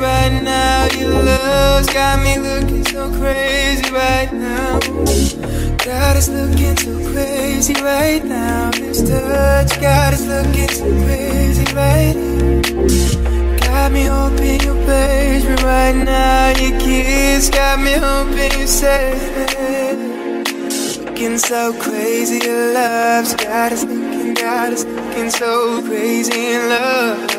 right now. Your love's got me looking so crazy right now. God is looking so crazy right now. This touch, God is looking so crazy right now. Got me hoping you praise me right now. Your kiss got me hoping you say it. Looking so crazy, your love's got is looking, God is looking so crazy in love.